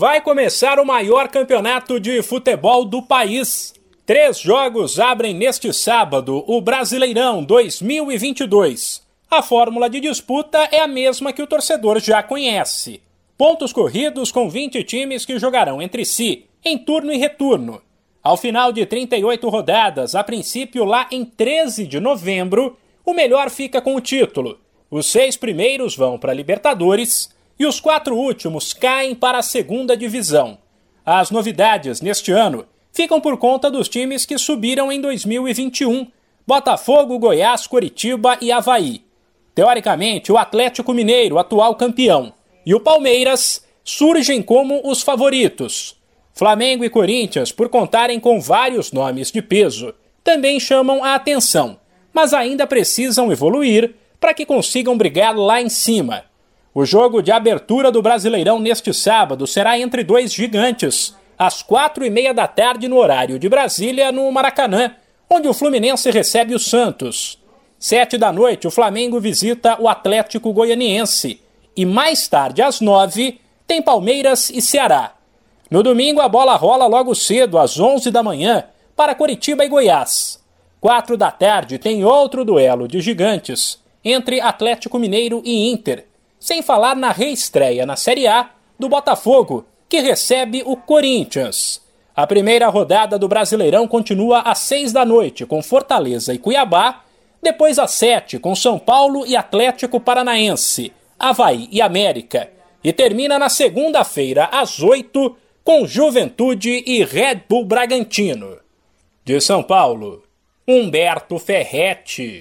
vai começar o maior campeonato de futebol do país. Três jogos abrem neste sábado o Brasileirão 2022. A fórmula de disputa é a mesma que o torcedor já conhece. Pontos corridos com 20 times que jogarão entre si, em turno e retorno. Ao final de 38 rodadas, a princípio lá em 13 de novembro, o melhor fica com o título. Os seis primeiros vão para Libertadores e os quatro últimos caem para a segunda divisão. As novidades neste ano ficam por conta dos times que subiram em 2021: Botafogo, Goiás, Coritiba e Havaí. Teoricamente, o Atlético Mineiro, atual campeão, e o Palmeiras surgem como os favoritos. Flamengo e Corinthians, por contarem com vários nomes de peso, também chamam a atenção, mas ainda precisam evoluir para que consigam brigar lá em cima. O jogo de abertura do Brasileirão neste sábado será entre dois gigantes, às quatro e meia da tarde no horário de Brasília, no Maracanã, onde o Fluminense recebe o Santos. Sete da noite, o Flamengo visita o Atlético Goianiense. E mais tarde, às nove, tem Palmeiras e Ceará. No domingo, a bola rola logo cedo, às onze da manhã, para Curitiba e Goiás. Quatro da tarde, tem outro duelo de gigantes entre Atlético Mineiro e Inter sem falar na reestreia na Série A do Botafogo, que recebe o Corinthians. A primeira rodada do Brasileirão continua às seis da noite, com Fortaleza e Cuiabá, depois às sete, com São Paulo e Atlético Paranaense, Havaí e América, e termina na segunda-feira, às oito, com Juventude e Red Bull Bragantino. De São Paulo, Humberto Ferretti.